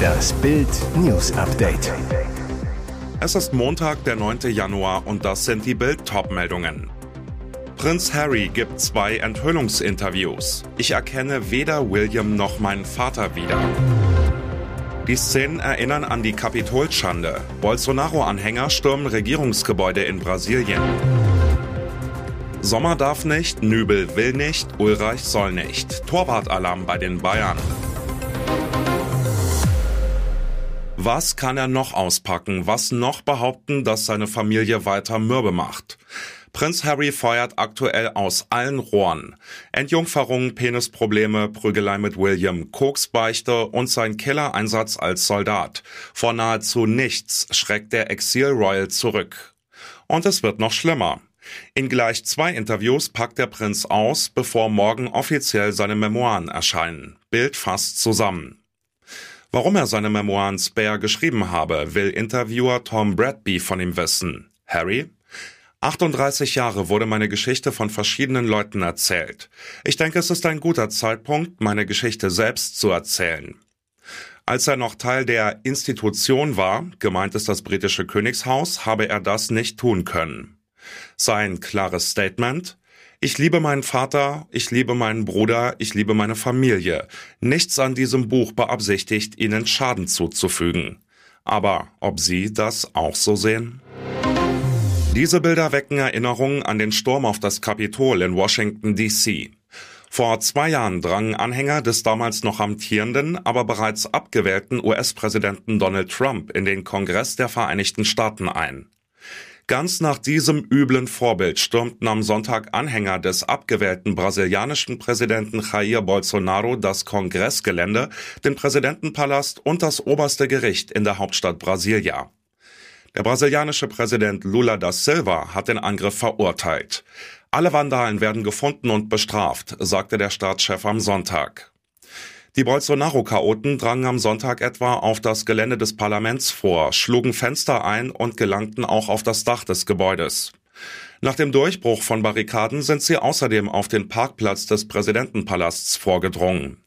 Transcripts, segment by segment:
Das Bild News Update. Es ist Montag, der 9. Januar und das sind die Bild Topmeldungen. Prinz Harry gibt zwei Enthüllungsinterviews. Ich erkenne weder William noch meinen Vater wieder. Die Szenen erinnern an die Kapitolschande. Bolsonaro-Anhänger stürmen Regierungsgebäude in Brasilien. Sommer darf nicht, Nübel will nicht, Ulreich soll nicht. Torwartalarm bei den Bayern. Was kann er noch auspacken? Was noch behaupten, dass seine Familie weiter mürbe macht? Prinz Harry feuert aktuell aus allen Rohren. Entjungferung, Penisprobleme, Prügelei mit William, Koksbeichte und sein Killereinsatz als Soldat. Vor nahezu nichts schreckt der Exil Royal zurück. Und es wird noch schlimmer. In gleich zwei Interviews packt der Prinz aus, bevor morgen offiziell seine Memoiren erscheinen. Bild fasst zusammen. Warum er seine Memoiren Spare geschrieben habe, will Interviewer Tom Bradby von ihm wissen. Harry? 38 Jahre wurde meine Geschichte von verschiedenen Leuten erzählt. Ich denke, es ist ein guter Zeitpunkt, meine Geschichte selbst zu erzählen. Als er noch Teil der Institution war, gemeint ist das britische Königshaus, habe er das nicht tun können. Sein klares Statement, ich liebe meinen Vater, ich liebe meinen Bruder, ich liebe meine Familie. Nichts an diesem Buch beabsichtigt, ihnen Schaden zuzufügen. Aber ob Sie das auch so sehen? Diese Bilder wecken Erinnerungen an den Sturm auf das Kapitol in Washington, D.C. Vor zwei Jahren drangen Anhänger des damals noch amtierenden, aber bereits abgewählten US-Präsidenten Donald Trump in den Kongress der Vereinigten Staaten ein. Ganz nach diesem üblen Vorbild stürmten am Sonntag Anhänger des abgewählten brasilianischen Präsidenten Jair Bolsonaro das Kongressgelände, den Präsidentenpalast und das oberste Gericht in der Hauptstadt Brasilia. Der brasilianische Präsident Lula da Silva hat den Angriff verurteilt. Alle Vandalen werden gefunden und bestraft, sagte der Staatschef am Sonntag. Die Bolsonaro-Chaoten drangen am Sonntag etwa auf das Gelände des Parlaments vor, schlugen Fenster ein und gelangten auch auf das Dach des Gebäudes. Nach dem Durchbruch von Barrikaden sind sie außerdem auf den Parkplatz des Präsidentenpalasts vorgedrungen.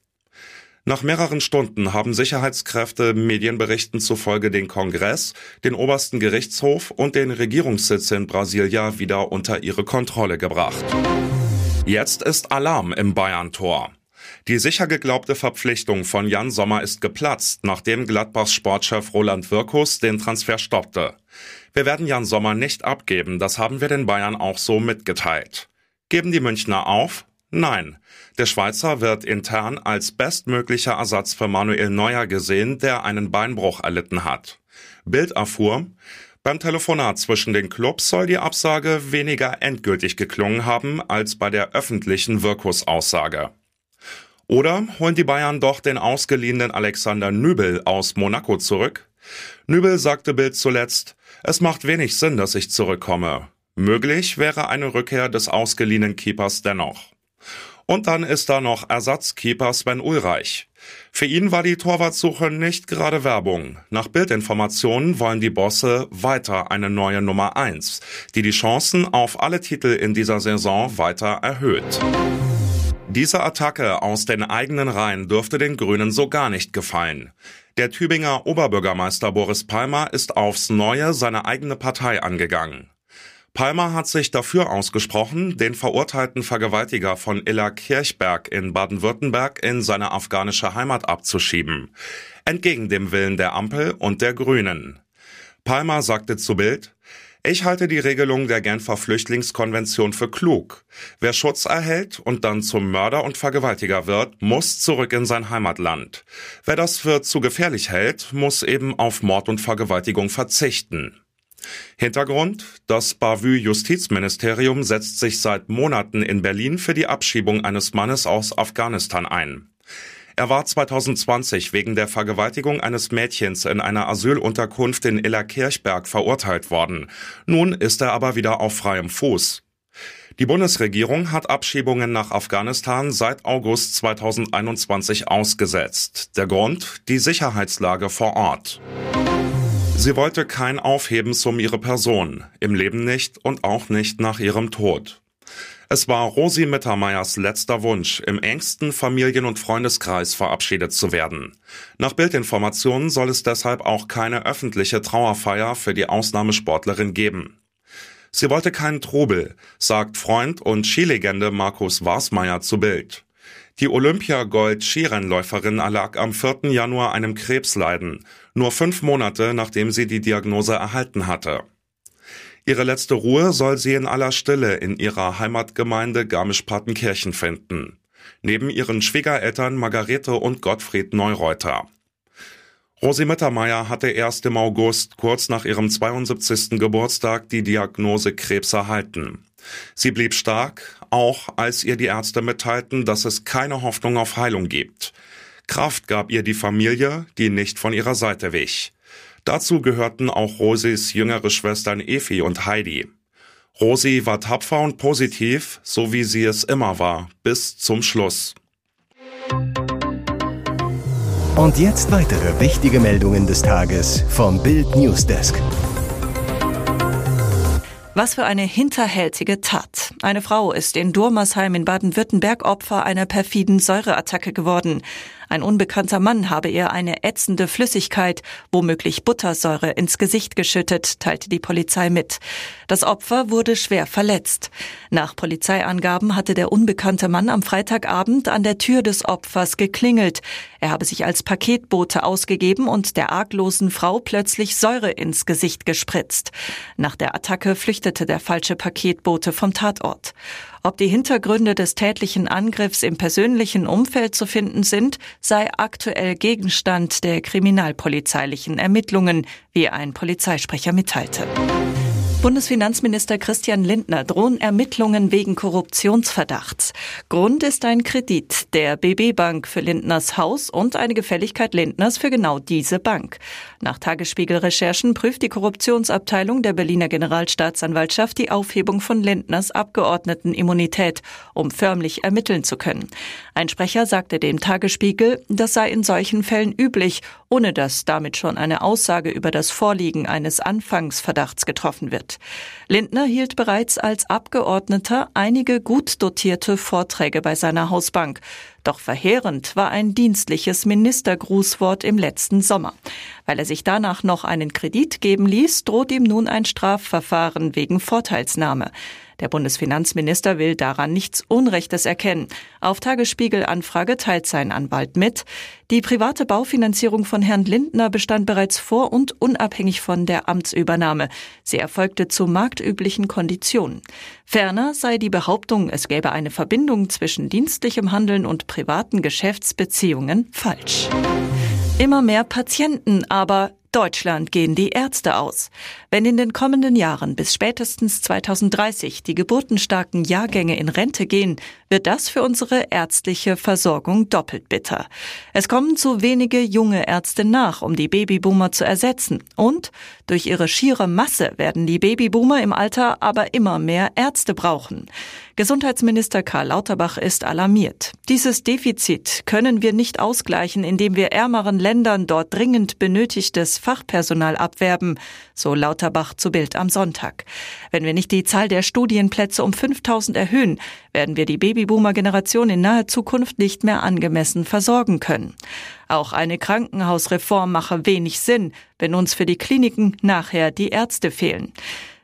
Nach mehreren Stunden haben Sicherheitskräfte Medienberichten zufolge den Kongress, den obersten Gerichtshof und den Regierungssitz in Brasilia wieder unter ihre Kontrolle gebracht. Jetzt ist Alarm im Bayern-Tor. Die sicher geglaubte Verpflichtung von Jan Sommer ist geplatzt, nachdem Gladbachs Sportchef Roland Wirkus den Transfer stoppte. Wir werden Jan Sommer nicht abgeben, das haben wir den Bayern auch so mitgeteilt. Geben die Münchner auf? Nein. Der Schweizer wird intern als bestmöglicher Ersatz für Manuel Neuer gesehen, der einen Beinbruch erlitten hat. Bild erfuhr, beim Telefonat zwischen den Clubs soll die Absage weniger endgültig geklungen haben als bei der öffentlichen Wirkus-Aussage. Oder holen die Bayern doch den ausgeliehenen Alexander Nübel aus Monaco zurück? Nübel sagte Bild zuletzt, es macht wenig Sinn, dass ich zurückkomme. Möglich wäre eine Rückkehr des ausgeliehenen Keepers dennoch. Und dann ist da noch Ersatzkeeper Sven Ulreich. Für ihn war die Torwartsuche nicht gerade Werbung. Nach Bildinformationen wollen die Bosse weiter eine neue Nummer eins, die die Chancen auf alle Titel in dieser Saison weiter erhöht. Diese Attacke aus den eigenen Reihen dürfte den Grünen so gar nicht gefallen. Der Tübinger Oberbürgermeister Boris Palmer ist aufs Neue seine eigene Partei angegangen. Palmer hat sich dafür ausgesprochen, den verurteilten Vergewaltiger von Illa Kirchberg in Baden-Württemberg in seine afghanische Heimat abzuschieben. Entgegen dem Willen der Ampel und der Grünen. Palmer sagte zu Bild, ich halte die Regelung der Genfer Flüchtlingskonvention für klug. Wer Schutz erhält und dann zum Mörder und Vergewaltiger wird, muss zurück in sein Heimatland. Wer das für zu gefährlich hält, muss eben auf Mord und Vergewaltigung verzichten. Hintergrund? Das Bavü Justizministerium setzt sich seit Monaten in Berlin für die Abschiebung eines Mannes aus Afghanistan ein. Er war 2020 wegen der Vergewaltigung eines Mädchens in einer Asylunterkunft in Illerkirchberg verurteilt worden. Nun ist er aber wieder auf freiem Fuß. Die Bundesregierung hat Abschiebungen nach Afghanistan seit August 2021 ausgesetzt. Der Grund? Die Sicherheitslage vor Ort. Sie wollte kein Aufhebens um ihre Person, im Leben nicht und auch nicht nach ihrem Tod. Es war Rosi Mittermeiers letzter Wunsch, im engsten Familien- und Freundeskreis verabschiedet zu werden. Nach Bildinformationen soll es deshalb auch keine öffentliche Trauerfeier für die Ausnahmesportlerin geben. Sie wollte keinen Trubel, sagt Freund und Skilegende Markus Warsmeier zu Bild. Die Olympia-Gold-Skirennläuferin erlag am 4. Januar einem Krebsleiden, nur fünf Monate nachdem sie die Diagnose erhalten hatte. Ihre letzte Ruhe soll sie in aller Stille in ihrer Heimatgemeinde Garmisch-Partenkirchen finden. Neben ihren Schwiegereltern Margarete und Gottfried Neureuter. Rosi Mittermeier hatte erst im August, kurz nach ihrem 72. Geburtstag, die Diagnose Krebs erhalten. Sie blieb stark, auch als ihr die Ärzte mitteilten, dass es keine Hoffnung auf Heilung gibt. Kraft gab ihr die Familie, die nicht von ihrer Seite wich. Dazu gehörten auch Rosis jüngere Schwestern Efi und Heidi. Rosi war tapfer und positiv, so wie sie es immer war, bis zum Schluss. Und jetzt weitere wichtige Meldungen des Tages vom Bild Newsdesk. Was für eine hinterhältige Tat. Eine Frau ist in Durmersheim in Baden-Württemberg Opfer einer perfiden Säureattacke geworden. Ein unbekannter Mann habe ihr eine ätzende Flüssigkeit, womöglich Buttersäure, ins Gesicht geschüttet, teilte die Polizei mit. Das Opfer wurde schwer verletzt. Nach Polizeiangaben hatte der unbekannte Mann am Freitagabend an der Tür des Opfers geklingelt. Er habe sich als Paketbote ausgegeben und der arglosen Frau plötzlich Säure ins Gesicht gespritzt. Nach der Attacke flüchtete der falsche Paketbote vom Tatort. Ob die Hintergründe des tätlichen Angriffs im persönlichen Umfeld zu finden sind, sei aktuell Gegenstand der kriminalpolizeilichen Ermittlungen, wie ein Polizeisprecher mitteilte. Bundesfinanzminister Christian Lindner drohen Ermittlungen wegen Korruptionsverdachts. Grund ist ein Kredit der BB Bank für Lindners Haus und eine Gefälligkeit Lindners für genau diese Bank. Nach Tagesspiegel-Recherchen prüft die Korruptionsabteilung der Berliner Generalstaatsanwaltschaft die Aufhebung von Lindners Abgeordnetenimmunität, um förmlich ermitteln zu können. Ein Sprecher sagte dem Tagesspiegel, das sei in solchen Fällen üblich, ohne dass damit schon eine Aussage über das Vorliegen eines Anfangsverdachts getroffen wird. Lindner hielt bereits als Abgeordneter einige gut dotierte Vorträge bei seiner Hausbank. Doch verheerend war ein dienstliches Ministergrußwort im letzten Sommer. Weil er sich danach noch einen Kredit geben ließ, droht ihm nun ein Strafverfahren wegen Vorteilsnahme. Der Bundesfinanzminister will daran nichts Unrechtes erkennen. Auf Tagesspiegel-Anfrage teilt sein Anwalt mit. Die private Baufinanzierung von Herrn Lindner bestand bereits vor und unabhängig von der Amtsübernahme. Sie erfolgte zu marktüblichen Konditionen. Ferner sei die Behauptung, es gäbe eine Verbindung zwischen dienstlichem Handeln und privaten Geschäftsbeziehungen falsch. Immer mehr Patienten, aber Deutschland gehen die Ärzte aus. Wenn in den kommenden Jahren bis spätestens 2030 die geburtenstarken Jahrgänge in Rente gehen, wird das für unsere ärztliche Versorgung doppelt bitter. Es kommen zu wenige junge Ärzte nach, um die Babyboomer zu ersetzen. Und durch ihre schiere Masse werden die Babyboomer im Alter aber immer mehr Ärzte brauchen. Gesundheitsminister Karl Lauterbach ist alarmiert. Dieses Defizit können wir nicht ausgleichen, indem wir ärmeren Ländern dort dringend benötigtes Fachpersonal abwerben, so Lauterbach zu Bild am Sonntag. Wenn wir nicht die Zahl der Studienplätze um 5000 erhöhen, werden wir die Babyboomer-Generation in naher Zukunft nicht mehr angemessen versorgen können. Auch eine Krankenhausreform mache wenig Sinn, wenn uns für die Kliniken nachher die Ärzte fehlen.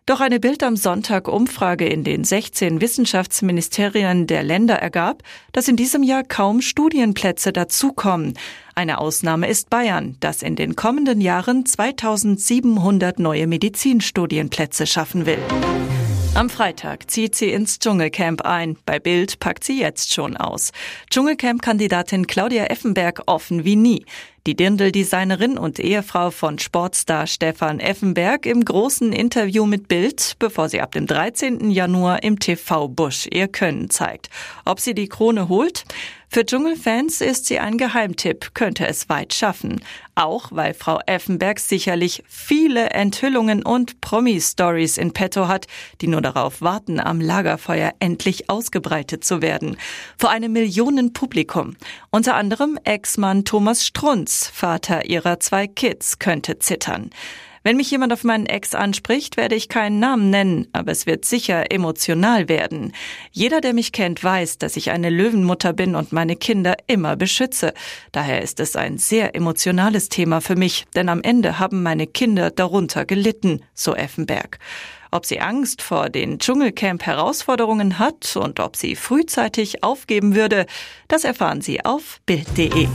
Doch eine Bild am Sonntag Umfrage in den 16 Wissenschaftsministerien der Länder ergab, dass in diesem Jahr kaum Studienplätze dazukommen. Eine Ausnahme ist Bayern, das in den kommenden Jahren 2700 neue Medizinstudienplätze schaffen will. Am Freitag zieht sie ins Dschungelcamp ein. Bei Bild packt sie jetzt schon aus. Dschungelcamp-Kandidatin Claudia Effenberg offen wie nie. Die Dirndl-Designerin und Ehefrau von Sportstar Stefan Effenberg im großen Interview mit Bild, bevor sie ab dem 13. Januar im TV Busch ihr Können zeigt. Ob sie die Krone holt? Für Dschungelfans ist sie ein Geheimtipp, könnte es weit schaffen. Auch weil Frau Effenberg sicherlich viele Enthüllungen und Promi-Stories in petto hat, die nur darauf warten, am Lagerfeuer endlich ausgebreitet zu werden. Vor einem Millionenpublikum. Unter anderem Ex-Mann Thomas Strunz, Vater ihrer zwei Kids, könnte zittern. Wenn mich jemand auf meinen Ex anspricht, werde ich keinen Namen nennen, aber es wird sicher emotional werden. Jeder, der mich kennt, weiß, dass ich eine Löwenmutter bin und meine Kinder immer beschütze. Daher ist es ein sehr emotionales Thema für mich, denn am Ende haben meine Kinder darunter gelitten, so Effenberg. Ob sie Angst vor den Dschungelcamp-Herausforderungen hat und ob sie frühzeitig aufgeben würde, das erfahren Sie auf Bild.de.